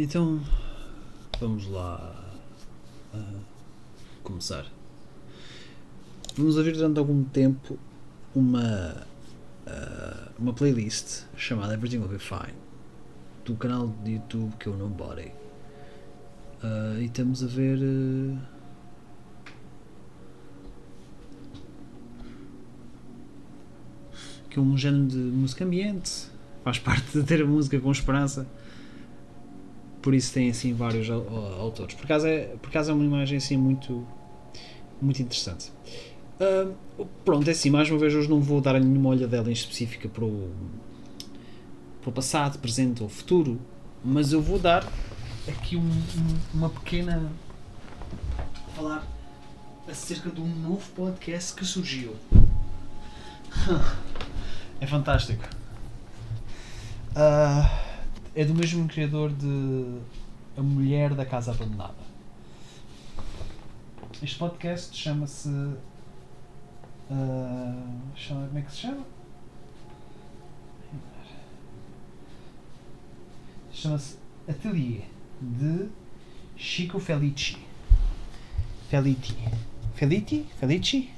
Então, vamos lá uh, começar. Vamos ouvir durante algum tempo uma, uh, uma playlist chamada Everything Will Be Fine do canal de YouTube que é o Nobody. Uh, e estamos a ver. que é um género de música ambiente, faz parte de ter a música com esperança por isso tem assim vários autores. Por acaso é, por acaso é uma imagem assim muito, muito interessante. Uh, pronto, é assim, mais uma vez hoje não vou dar nenhuma olhadela em específica para o, para o passado, presente ou futuro, mas eu vou dar aqui um, um, uma pequena falar acerca de um novo podcast que surgiu. é fantástico. Uh, é do mesmo criador de A Mulher da Casa Abandonada. Este podcast chama-se. Uh, chama, como é que se chama? Chama-se Atelier de Chico Felici. Felici. Felici? Felici?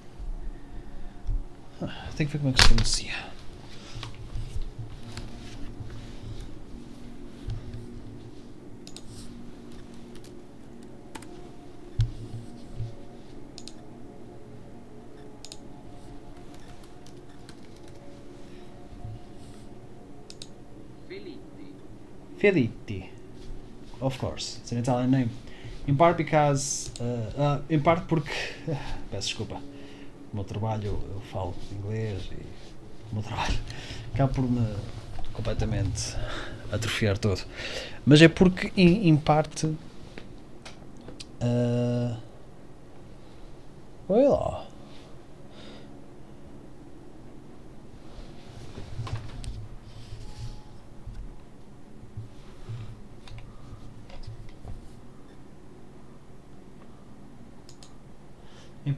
Ah, tenho que ver como é que se pronuncia. Felitti. Of course, it's an Italian name. In part because. Uh, uh, em parte porque. Peço desculpa. O meu trabalho, eu falo inglês e. O meu trabalho acaba por me completamente atrofiar todo. Mas é porque, em, em parte. Uh, olha lá.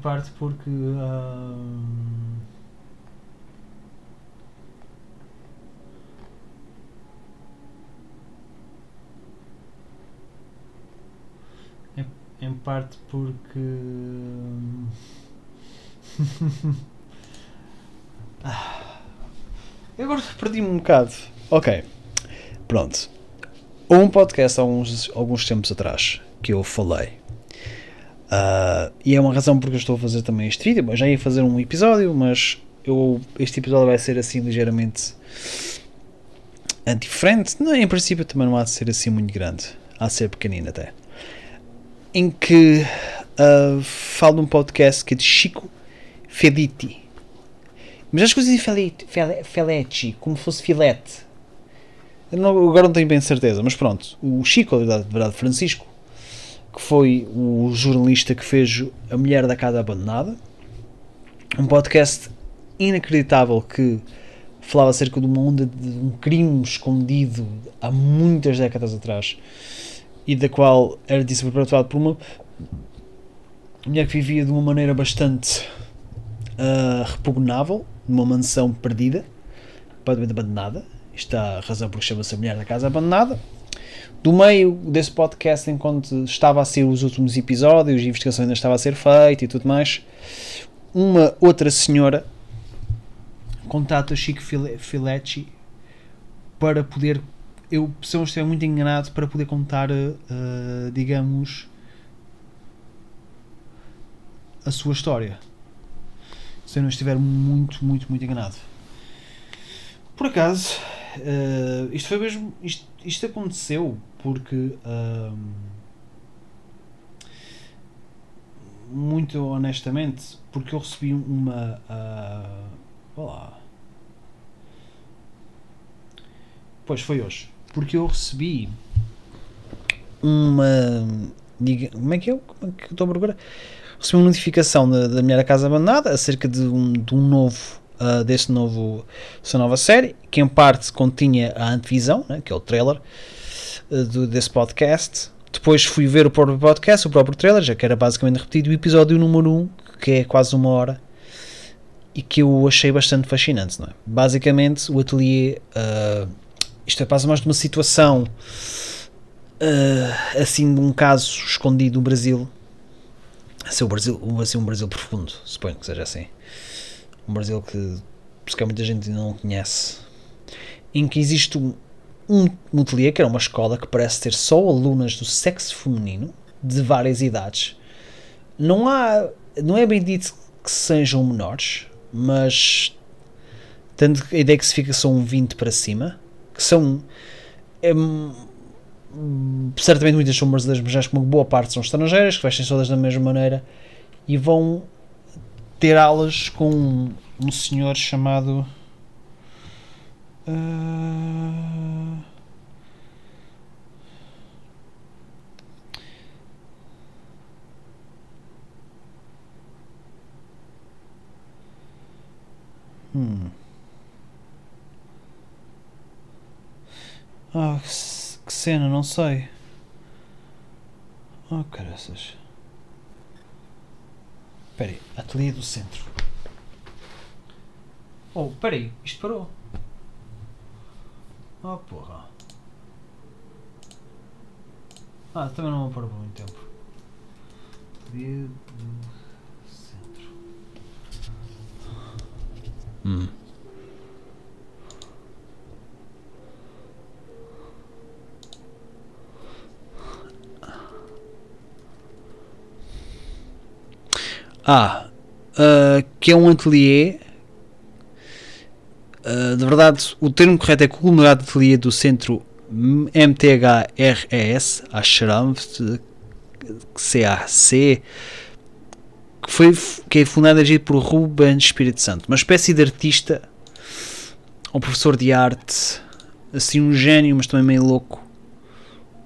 Parte porque. Uh, em, em parte porque. ah, agora perdi-me um bocado. Ok. Pronto. Um podcast há uns, alguns tempos atrás que eu falei Uh, e é uma razão porque eu estou a fazer também este vídeo. Eu já ia fazer um episódio, mas eu, este episódio vai ser assim ligeiramente diferente. Não, em princípio também não há de ser assim muito grande. Há de ser pequenino até. Em que uh, falo num podcast que é de Chico Felitti. Mas acho que eu Felitti, Feletti, como fosse filete. Não, agora não tenho bem certeza, mas pronto. O Chico, de verdade, Francisco, que foi o jornalista que fez A Mulher da Casa Abandonada, um podcast inacreditável que falava acerca de uma onda de um crime escondido há muitas décadas atrás e da qual era disse perpetuado por uma mulher que vivia de uma maneira bastante uh, repugnável, numa mansão perdida, completamente abandonada. Está a razão porque chama-se a Mulher da Casa Abandonada do meio desse podcast, enquanto estava a ser os últimos episódios, a investigação ainda estava a ser feita e tudo mais, uma outra senhora contata Chico Filetti para poder, eu se não estiver muito enganado, para poder contar, uh, digamos, a sua história. Se eu não estiver muito, muito, muito enganado. Por acaso, uh, isto foi mesmo. Isto, isto aconteceu porque muito honestamente porque eu recebi uma uh, olá. Pois foi hoje. Porque eu recebi uma diga, como é que é? Como é que estou a procurar? Recebi uma notificação da, da casa abandonada acerca de um, de um novo uh, desse novo dessa nova série que em parte continha a antevisão né, que é o trailer do, desse podcast. Depois fui ver o próprio podcast, o próprio trailer, já que era basicamente repetido, o episódio número 1, que é quase uma hora, e que eu achei bastante fascinante. Não é? Basicamente, o ateliê. Uh, isto é quase mais de uma situação uh, assim de um caso escondido do Brasil. Assim, o Brasil, assim, um Brasil profundo, suponho que seja assim. Um Brasil que, que muita gente não conhece. Em que existe um, um, um que era uma escola que parece ter só alunas do sexo feminino, de várias idades. Não há. Não é bem dito que sejam menores, mas. Tanto a ideia que se fica são 20 para cima, que são. É, certamente muitas são brasileiras, mas acho que uma boa parte são estrangeiras, que vestem todas da mesma maneira e vão ter aulas com um, um senhor chamado. Uh... Hum. Ah, que, que cena, não sei. Oh, caraças. Espera aí, ateliê do centro. Oh, espera aí, isto parou. Oh, porra. Ah, também não parou por muito tempo. Ateliê do centro. Hum. Ah, uh, que é um ateliê. Uh, de verdade, o termo correto é conglomerado ateliê do centro MTHRES, Ashram, CAC, que, foi, que é fundado e por Ruben Espírito Santo, uma espécie de artista, um professor de arte, assim um gênio, mas também meio louco,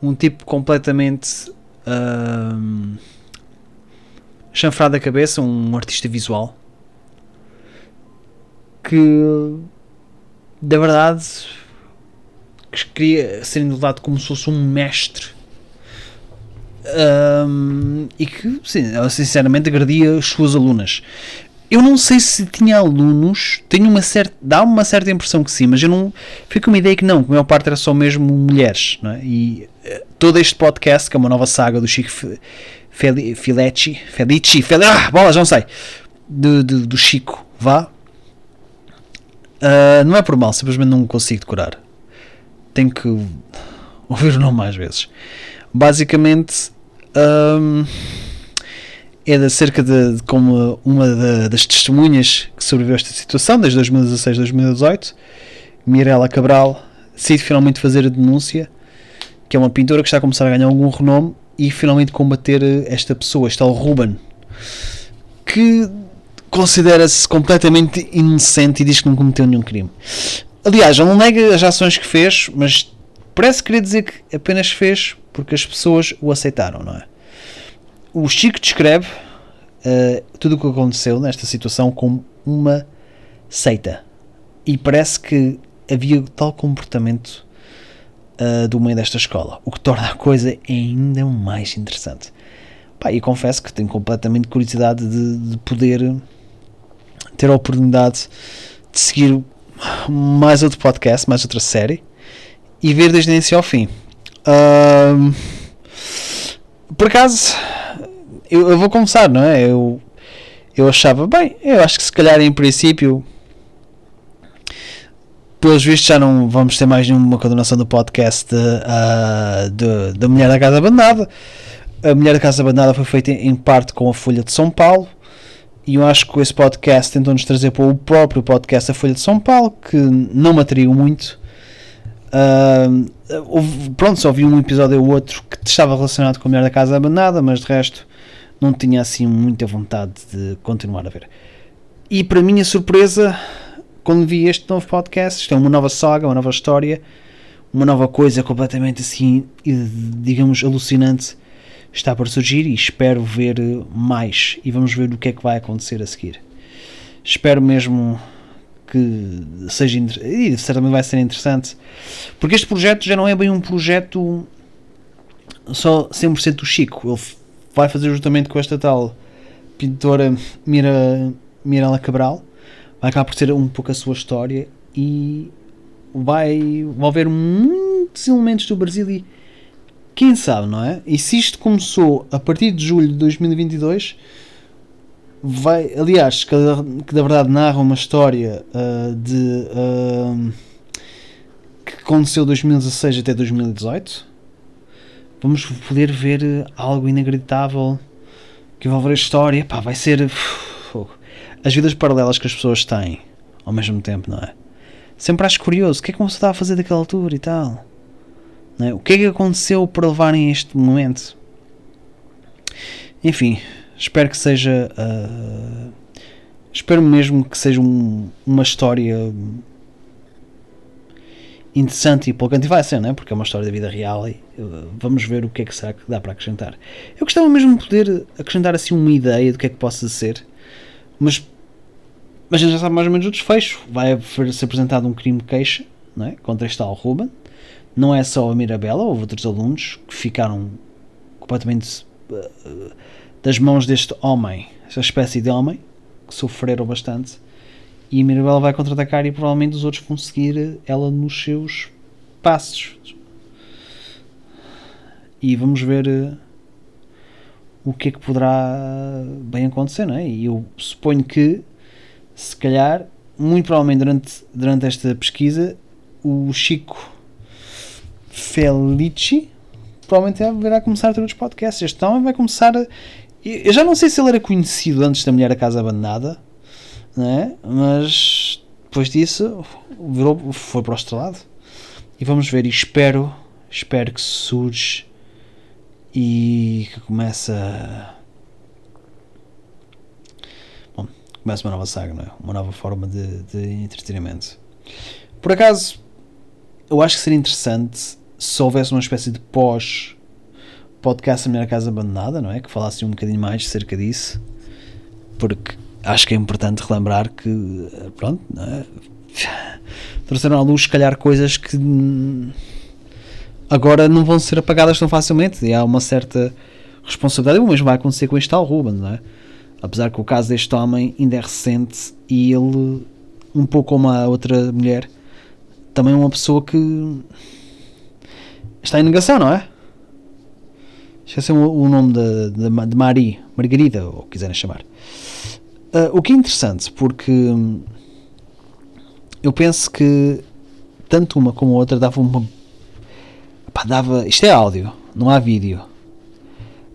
um tipo completamente. Uh, chanfrado da cabeça, um artista visual que da verdade que queria ser indultado como se fosse um mestre um, e que sim, sinceramente agredia as suas alunas. Eu não sei se tinha alunos, tenho uma certa, dá uma certa impressão que sim, mas eu não fico com uma ideia que não, que a maior parte era só mesmo mulheres, é? E uh, todo este podcast, que é uma nova saga do Chico Fel, Filetti, Felici, Fel, ah, bola, já não sei, do, do, Chico, vá. Uh, não é por mal, simplesmente não consigo decorar. Tenho que ouvir o nome mais vezes. Basicamente, um, é de cerca de, de como uma das testemunhas que sobreviveu a esta situação, desde 2016 a 2018, Mirella Cabral, decide finalmente fazer a denúncia, que é uma pintora que está a começar a ganhar algum renome e finalmente combater esta pessoa, este tal Ruben, que considera-se completamente inocente e diz que não cometeu nenhum crime. Aliás, ele não nega as ações que fez, mas parece querer dizer que apenas fez porque as pessoas o aceitaram, não é? O Chico descreve uh, tudo o que aconteceu nesta situação como uma seita. E parece que havia tal comportamento uh, do meio desta escola, o que torna a coisa ainda mais interessante. Pá, e confesso que tenho completamente curiosidade de, de poder ter a oportunidade de seguir mais outro podcast, mais outra série e ver desde o início ao fim. Uh, por acaso, eu, eu, vou começar, não é? Eu, eu achava, bem, eu acho que se calhar em princípio pelos vistos já não vamos ter mais nenhuma condenação do podcast uh, da Mulher da Casa Abandonada. A Mulher da Casa Abandonada foi feita em parte com a Folha de São Paulo e eu acho que esse podcast tentou-nos trazer para o próprio podcast da Folha de São Paulo, que não me atraiu muito. Uh, houve, pronto, só vi um episódio ou outro que estava relacionado com a Mulher da Casa Abandonada, mas de resto não tinha assim muita vontade de continuar a ver. E para minha surpresa, quando vi este novo podcast, isto é uma nova saga, uma nova história, uma nova coisa completamente assim, digamos, alucinante está para surgir e espero ver mais e vamos ver o que é que vai acontecer a seguir. Espero mesmo que seja e certamente vai ser interessante porque este projeto já não é bem um projeto só 100% do Chico ele vai fazer justamente com esta tal pintora Mira, Mirela Cabral vai acabar por ser um pouco a sua história e vai, vai haver muitos elementos do Brasil e quem sabe, não é? E se isto começou a partir de julho de 2022, vai, aliás, que, que da verdade narra uma história uh, de uh, que aconteceu de 2016 até 2018, vamos poder ver algo inacreditável que envolver a história. Pá, vai ser as vidas paralelas que as pessoas têm ao mesmo tempo, não é? Sempre acho curioso, o que é que uma pessoa está a fazer daquela altura e tal? É? O que é que aconteceu para levarem a este momento? Enfim, espero que seja. Uh, espero mesmo que seja um, uma história interessante e empolgante. E vai ser, não é? Porque é uma história da vida real e uh, vamos ver o que é que será que dá para acrescentar. Eu gostava mesmo de poder acrescentar assim uma ideia do que é que possa ser, mas mas a gente já sabe mais ou menos o desfecho. Vai ser apresentado um crime de queixa não é? contra este tal Ruben. Não é só a Mirabella, houve outros alunos que ficaram completamente uh, das mãos deste homem, esta espécie de homem, que sofreram bastante. E a Mirabella vai contra-atacar e provavelmente os outros vão seguir ela nos seus passos. E vamos ver uh, o que é que poderá bem acontecer, não é? E eu suponho que se calhar, muito provavelmente durante, durante esta pesquisa, o Chico Felici provavelmente virá começar a ter outros podcasts. Este homem vai começar a. Eu já não sei se ele era conhecido antes da Mulher a Casa Abandonada, né? mas depois disso virou, foi para o estrelado. E vamos ver, e espero, espero que surge e que começa começa uma nova saga, não é? Uma nova forma de, de entretenimento. Por acaso, eu acho que seria interessante se houvesse uma espécie de pós podcast A Minha Casa Abandonada, não é? Que falasse um bocadinho mais cerca disso, porque acho que é importante relembrar que, pronto, não é? trouxeram à luz, se calhar, coisas que agora não vão ser apagadas tão facilmente e há uma certa responsabilidade. O mesmo vai acontecer com este tal Ruben, não é? Apesar que o caso deste homem ainda é recente e ele, um pouco como a outra mulher, também é uma pessoa que está em negação, não é? Esqueci o, o nome de, de, de Marie, Margarida, ou quiserem chamar. Uh, o que é interessante, porque eu penso que tanto uma como a outra dava uma. Pá, dava, isto é áudio, não há vídeo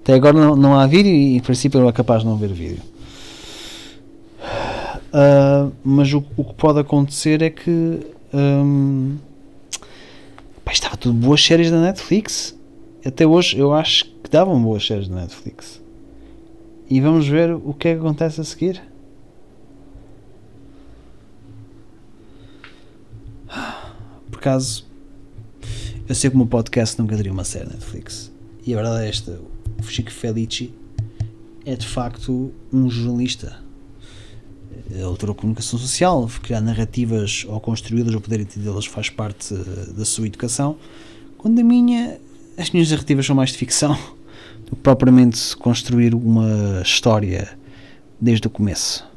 até agora não, não há vídeo e em princípio eu é capaz de não ver vídeo. Uh, mas o, o, que pode acontecer é que um, pá, estava tudo boas séries da Netflix. Até hoje eu acho que davam boas séries da Netflix. E vamos ver o que é que acontece a seguir. Por acaso, eu sei que o meu podcast nunca teria uma série Netflix. E a verdade é esta: o Chico Felici é de facto um jornalista. Ele tirou comunicação social, criar narrativas ou construí-las ou poder entendê-las faz parte eh, da sua educação. Quando a minha, as minhas narrativas são mais de ficção do que propriamente construir uma história desde o começo.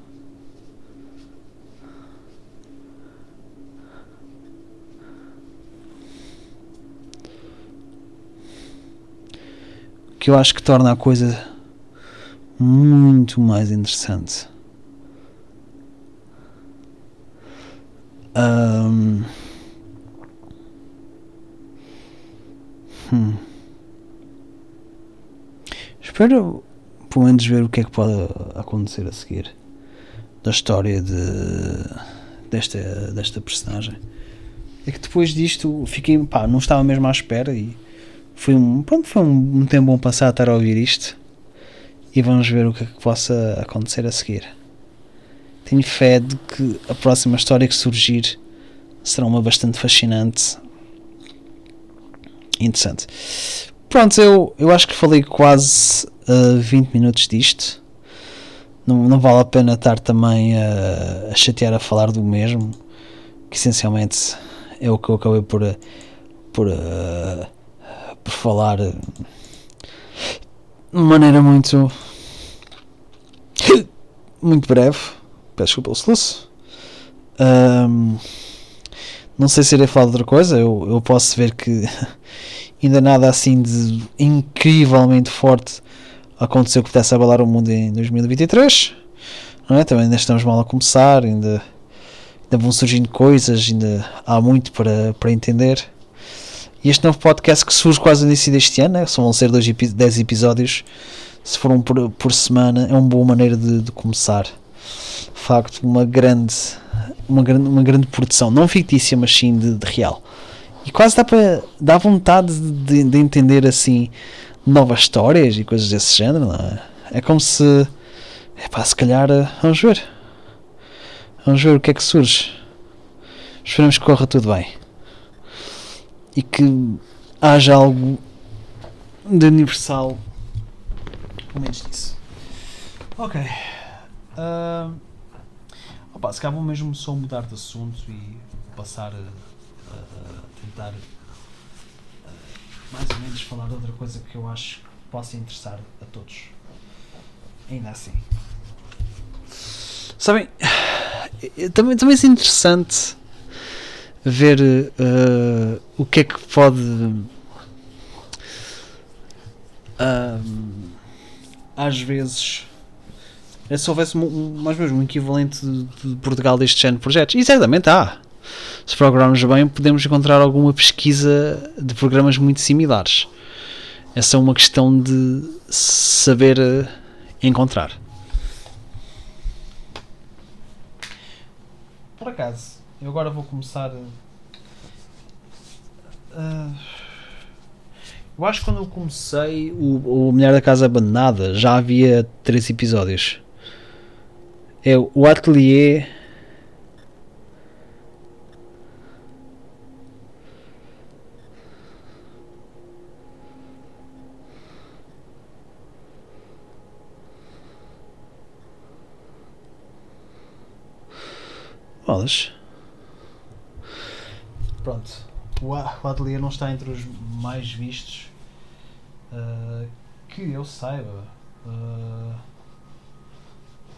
Que eu acho que torna a coisa muito mais interessante. Um, hum. Espero pelo menos ver o que é que pode acontecer a seguir da história de, desta, desta personagem. É que depois disto fiquei, pá, não estava mesmo à espera e foi um, pronto, foi um, um tempo bom passar a estar a ouvir isto e vamos ver o que é que possa acontecer a seguir. Tenho fé de que a próxima história que surgir será uma bastante fascinante interessante. Pronto, eu, eu acho que falei quase uh, 20 minutos disto. Não, não vale a pena estar também a, a chatear a falar do mesmo, que essencialmente é o que eu acabei por, por uh, por falar de maneira muito muito breve peço desculpa soluço um, Não sei se irei falar de outra coisa, eu, eu posso ver que ainda nada assim de incrivelmente forte aconteceu que pudesse abalar o mundo em 2023. Não é? Também ainda estamos mal a começar, ainda, ainda vão surgindo coisas, ainda há muito para, para entender. E este novo podcast que surge quase no início deste ano, né? vão ser 10 episódios, se for um por, por semana, é uma boa maneira de, de começar. De facto, uma grande, uma grande, uma grande produção, não fictícia, mas sim de, de real. E quase dá para dar vontade de, de, entender assim novas histórias e coisas desse género, não é? É como se. É pá, se calhar. Eh, vamos ver. Vamos ver o que é que surge. Esperamos que corra tudo bem e que haja algo de universal pelo menos disso. Ok. Uh, opa, se calhar vou mesmo só mudar de assunto e passar a, a, a tentar uh, mais ou menos falar de outra coisa que eu acho que possa interessar a todos. Ainda assim. Sabem, também, também é interessante ver uh, o que é que pode uh, às vezes é se houvesse mais mesmo um equivalente de, Portugal deste género de projetos. E certamente há. Se procurarmos bem podemos encontrar alguma pesquisa de programas muito similares. Essa é uma questão de saber uh, encontrar. Por acaso eu agora vou começar. Uh, eu acho que quando eu comecei o, o Mulher da Casa Abandonada já havia três episódios. É o Atelier. Bolas pronto, o, o Atelier não está entre os mais vistos uh, que eu saiba. Uh,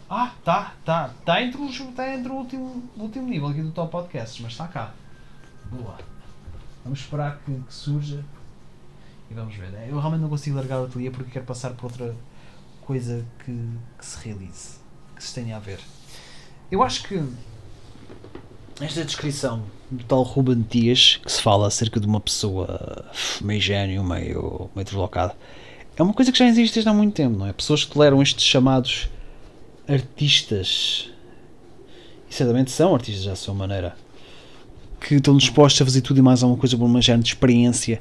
ah, tá, tá, tá entre, os, tá entre o último, último nível aqui do Top Podcasts, mas está cá. Boa. Vamos esperar que, que surja e vamos ver. Eu realmente não consigo largar o ateliê porque quero passar por outra coisa que, que se realize, que se tenha a ver. Eu acho que esta descrição do tal Ruben Dias, que se fala acerca de uma pessoa meio gênio, meio, meio deslocada, é uma coisa que já existe desde há muito tempo, não é? Pessoas que toleram estes chamados artistas, e certamente são artistas à sua maneira, que estão dispostos a fazer tudo e mais alguma coisa por uma género de experiência,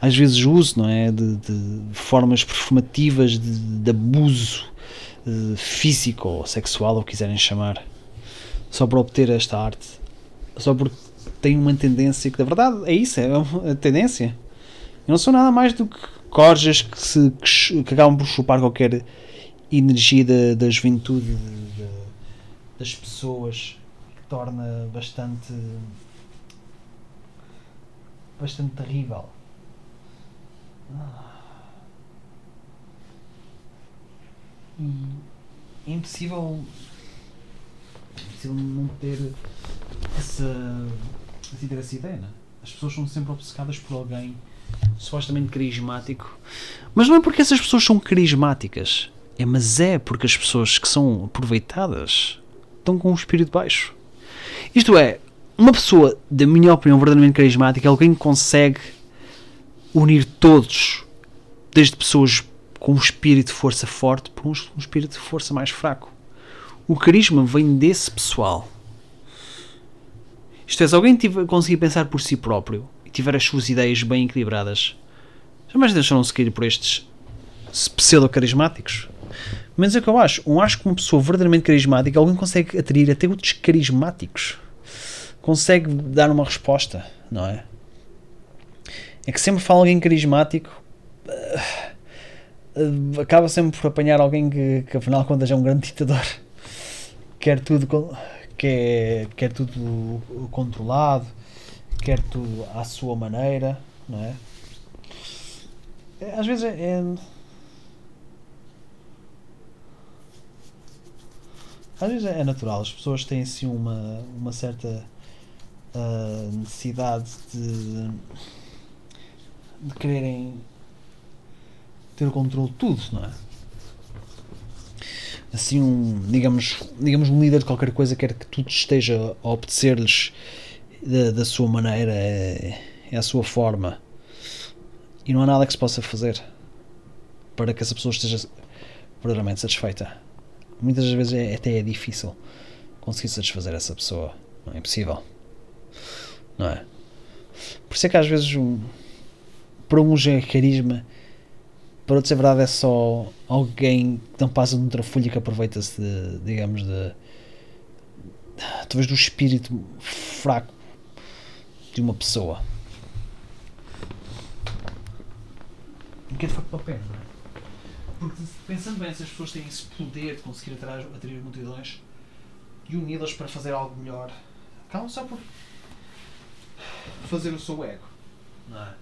às vezes uso, não é? De, de formas performativas de, de abuso de eh, físico ou sexual, ou quiserem chamar, só para obter esta arte só porque tem uma tendência que, na verdade, é isso, é uma tendência. Eu não sou nada mais do que corjas que, se, que, que acabam por chupar qualquer energia da, da juventude de, de, das pessoas que torna bastante bastante terrível. E é impossível, impossível não ter essa, assim, ter essa ideia, não? É? As pessoas são sempre obcecadas por alguém supostamente carismático, mas não é porque essas pessoas são carismáticas, é, mas é porque as pessoas que são aproveitadas estão com um espírito baixo. Isto é, uma pessoa, da minha opinião, verdadeiramente carismática é alguém que consegue unir todos, desde pessoas com um espírito de força forte para um espírito de força mais fraco. O carisma vem desse pessoal. Isto é, se alguém tiver, conseguir pensar por si próprio e tiver as suas ideias bem equilibradas, jamais deixaram-se cair por estes pseudo-carismáticos. Mas é o que eu acho. Eu acho que uma pessoa verdadeiramente carismática, alguém consegue atrair até outros carismáticos. Consegue dar uma resposta, não é? É que sempre fala alguém carismático, uh, acaba sempre por apanhar alguém que, que afinal de contas é um grande ditador. Quer tudo quer, quer tudo controlado, quer tudo à sua maneira, não é? é às vezes é, é às vezes é natural, as pessoas têm assim uma, uma certa a necessidade de, de quererem ter o controle de tudo, não é? Assim, um, digamos, digamos, um líder de qualquer coisa quer que tudo esteja a obedecer-lhes da, da sua maneira, é, é a sua forma. E não há nada que se possa fazer para que essa pessoa esteja verdadeiramente satisfeita. Muitas vezes é, até é difícil conseguir satisfazer essa pessoa. Não é impossível. Não é? Por isso é que às vezes um, para uns é carisma, para outros é verdade é só alguém que não passa de outra folha que aproveita-se de, digamos, de talvez do espírito fraco de uma pessoa. O que é de facto para não é? Porque pensando bem, essas pessoas têm esse poder de conseguir atrair, atrair multidões e uni-las para fazer algo melhor, acabam só por fazer o seu ego. Não é?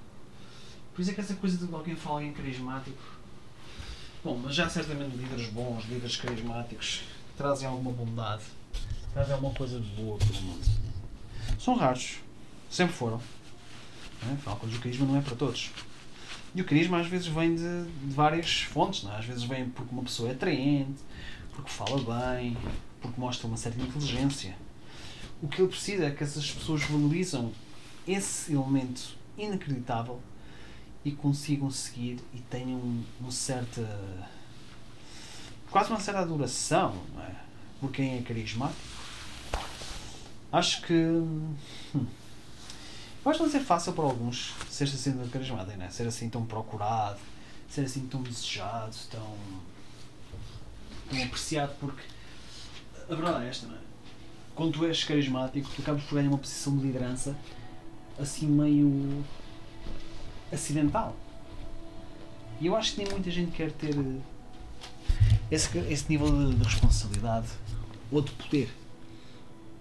Por isso é que essa coisa de alguém falar em carismático. Bom, mas já certamente líderes bons, líderes carismáticos, trazem alguma bondade, trazem alguma coisa de boa para o mundo. São raros, sempre foram. Não é? O carisma não é para todos. E o carisma às vezes vem de, de várias fontes, é? às vezes vem porque uma pessoa é atraente, porque fala bem, porque mostra uma certa inteligência. O que ele precisa é que essas pessoas valorizam esse elemento inacreditável e consigam seguir e tenham uma certa. quase uma certa adoração não é? por quem é carismático. Acho que. Hum, Pode não ser fácil para alguns ser assim tão carismático, né? ser assim tão procurado, ser assim tão desejado, tão, tão apreciado, porque a verdade é esta, não é? Quando tu és carismático, tu acabas por ganhar uma posição de liderança assim meio acidental. E eu acho que nem muita gente quer ter esse, esse nível de, de responsabilidade ou de poder.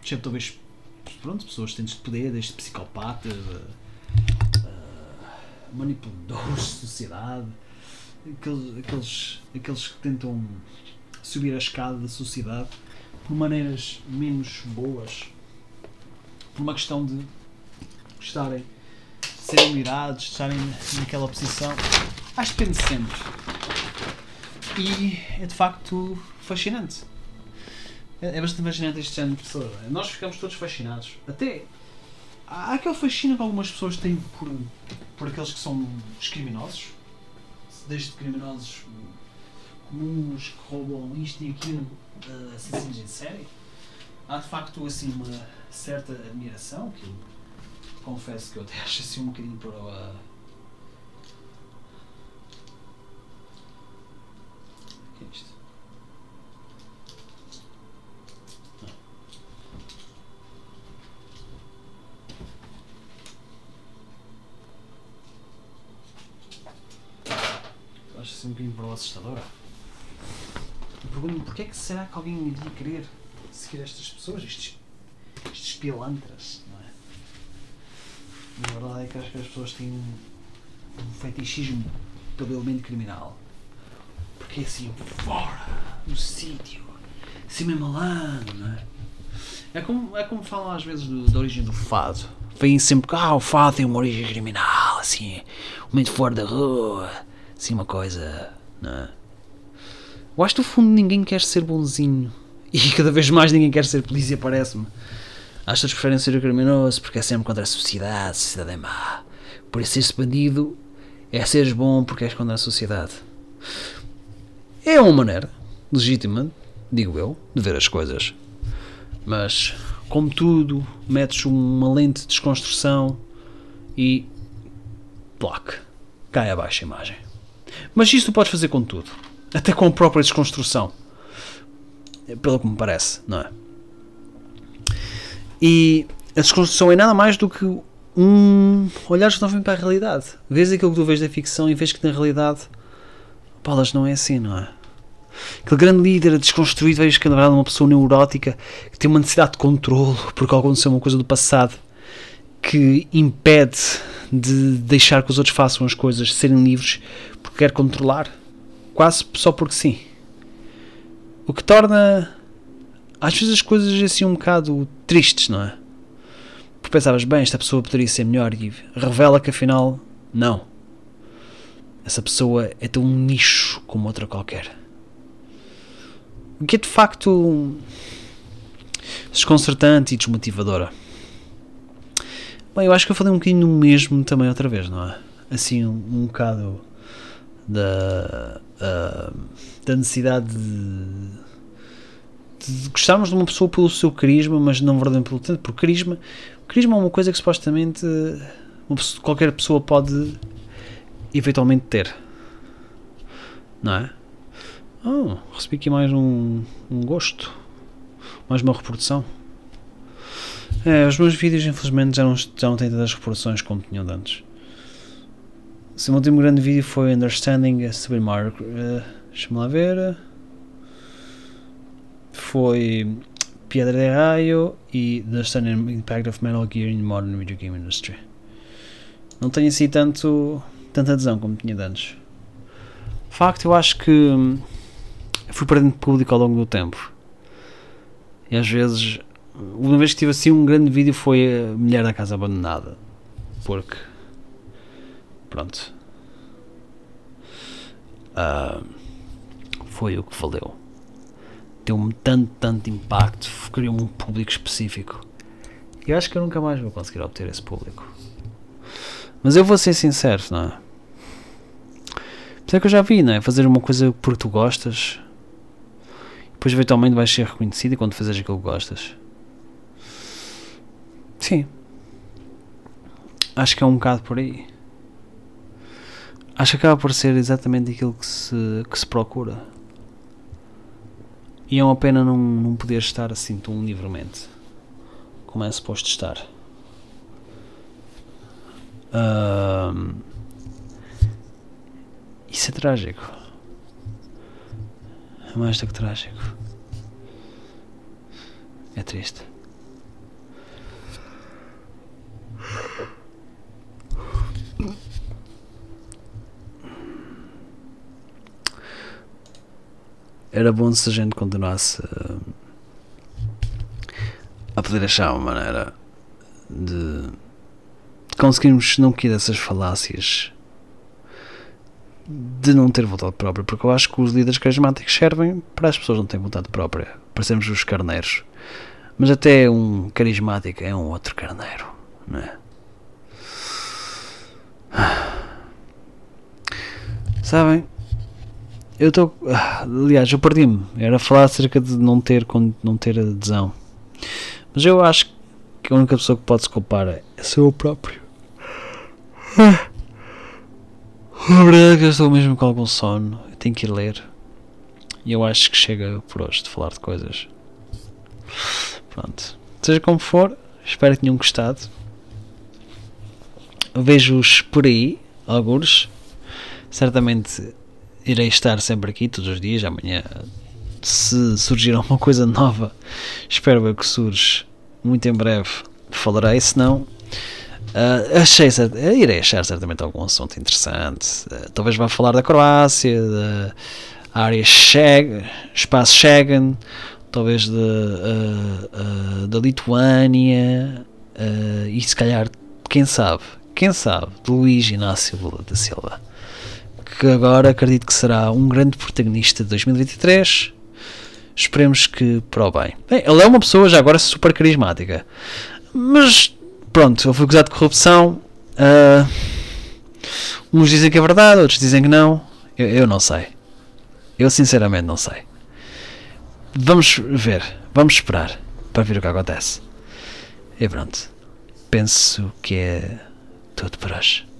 Exceto talvez pronto, pessoas tentes de poder, desde psicopatas, uh, uh, manipuladores de sociedade, aqueles, aqueles, aqueles que tentam subir a escada da sociedade por maneiras menos boas, por uma questão de estarem, serem mirados, estarem naquela posição. Acho que depende sempre. E é de facto fascinante. É, é bastante fascinante este género de pessoa. Nós ficamos todos fascinados. Até há aquele fascínio que algumas pessoas têm por, por aqueles que são os criminosos. Desde criminosos comuns que roubam isto e aquilo, uh, assassinos em série. Há de facto assim uma certa admiração que confesso que eu até acho assim um bocadinho para o. Que é isto? acho assim um bocadinho para assustadora. E pergunto-me porquê é que será que alguém iria querer seguir estas pessoas, estes, estes pilantras, não é? A verdade é que acho que as pessoas têm um, um fetichismo pelo elemento criminal. Porque é assim, fora do sítio, assim mesmo malandro, não é? É como, é como falam às vezes do, da origem do fado. Vêm sempre que ah, o fado tem uma origem criminal, assim, muito fora da rua assim uma coisa, não é? Eu acho que no fundo ninguém quer ser bonzinho e cada vez mais ninguém quer ser polícia, parece-me. As pessoas preferem ser o criminoso porque é sempre contra a sociedade, a sociedade é má. Por isso, ser bandido é seres bom porque és contra a sociedade. É uma maneira legítima, digo eu, de ver as coisas. Mas, como tudo, metes uma lente de desconstrução e. Block. Cai abaixo a imagem. Mas isto tu podes fazer com tudo. Até com a própria desconstrução. Pelo que me parece, não é? E a desconstrução é nada mais do que um olhar novamente para a realidade. Vês aquilo que tu vês da ficção e vês que na realidade Palas não é assim, não é? Aquele grande líder desconstruído, vejo que na verdade é uma pessoa neurótica que tem uma necessidade de controle porque aconteceu uma coisa do passado que impede de deixar que os outros façam as coisas, serem livres porque quer controlar, quase só porque sim. O que torna às vezes as coisas assim um bocado tristes, não é? pensavas, bem, esta pessoa poderia ser melhor e revela que afinal, não. Essa pessoa é tão um nicho como outra qualquer. O que é de facto desconcertante e desmotivadora. Bem, eu acho que eu falei um bocadinho no mesmo também outra vez, não é? Assim, um, um bocado da, uh, da necessidade de, de gostarmos de uma pessoa pelo seu carisma, mas não verdadeiramente pelo tanto, porque carisma, carisma é uma coisa que supostamente pessoa, qualquer pessoa pode eventualmente ter, não é? Oh, recebi aqui mais um, um gosto, mais uma reprodução. É, os meus vídeos infelizmente já não, já não têm tantas reproduções como tinham antes. O meu último grande vídeo foi Understanding Super Mario. Uh, Deixa-me lá ver. Foi Piedra de Raio e the Impact of Metal Gear in the Modern Video Game Industry. Não tenho assim tanto, tanta adesão como tinha antes. De facto, eu acho que hum, fui perdendo público ao longo do tempo. E às vezes uma vez que tive assim um grande vídeo foi a Mulher da Casa Abandonada. Porque. Pronto. Uh, foi o que valeu. Deu-me tanto, tanto impacto. Criou-me um público específico. E acho que eu nunca mais vou conseguir obter esse público. Mas eu vou ser sincero, não é? Por é que eu já vi, não é? Fazer uma coisa porque tu gostas. Depois eventualmente vais ser reconhecido quando fizeres aquilo que gostas. Sim. Acho que é um bocado por aí. Acho que acaba por ser exatamente aquilo que se, que se procura. E é uma pena não, não poder estar assim tão livremente como é suposto estar. Isso é trágico. É mais do que trágico. É triste. Era bom se a gente continuasse a, a poder achar uma maneira de, conseguirmos não cair dessas falácias de não ter vontade própria, porque eu acho que os líderes carismáticos servem para as pessoas não terem vontade própria, parecemos os carneiros. Mas até um carismático é um outro carneiro, não é? Sabem? Eu estou. Aliás, eu perdi-me. Era falar acerca de não ter, não ter adesão. Mas eu acho que a única pessoa que pode se culpar é sou eu próprio. A verdade é que eu estou mesmo com algum sono. Eu tenho que ir ler. E eu acho que chega por hoje de falar de coisas. Pronto. Seja como for, espero que tenham gostado. Vejo-os por aí, alguns. Certamente irei estar sempre aqui todos os dias. Amanhã, se surgir alguma coisa nova, espero eu que surge muito em breve. Falarei, se não, uh, achei, irei achar certamente algum assunto interessante. Uh, talvez vá falar da Croácia, da área Schengen, espaço Schengen, talvez de, uh, da Lituânia e se calhar, quem sabe, quem sabe, de Luís Inácio Lula da Silva que agora acredito que será um grande protagonista de 2023. Esperemos que para o bem. bem. Ele é uma pessoa já agora super carismática. Mas pronto, ele foi acusado de corrupção. Uh, uns dizem que é verdade, outros dizem que não. Eu, eu não sei. Eu sinceramente não sei. Vamos ver, vamos esperar para ver o que acontece. E pronto. Penso que é tudo por hoje.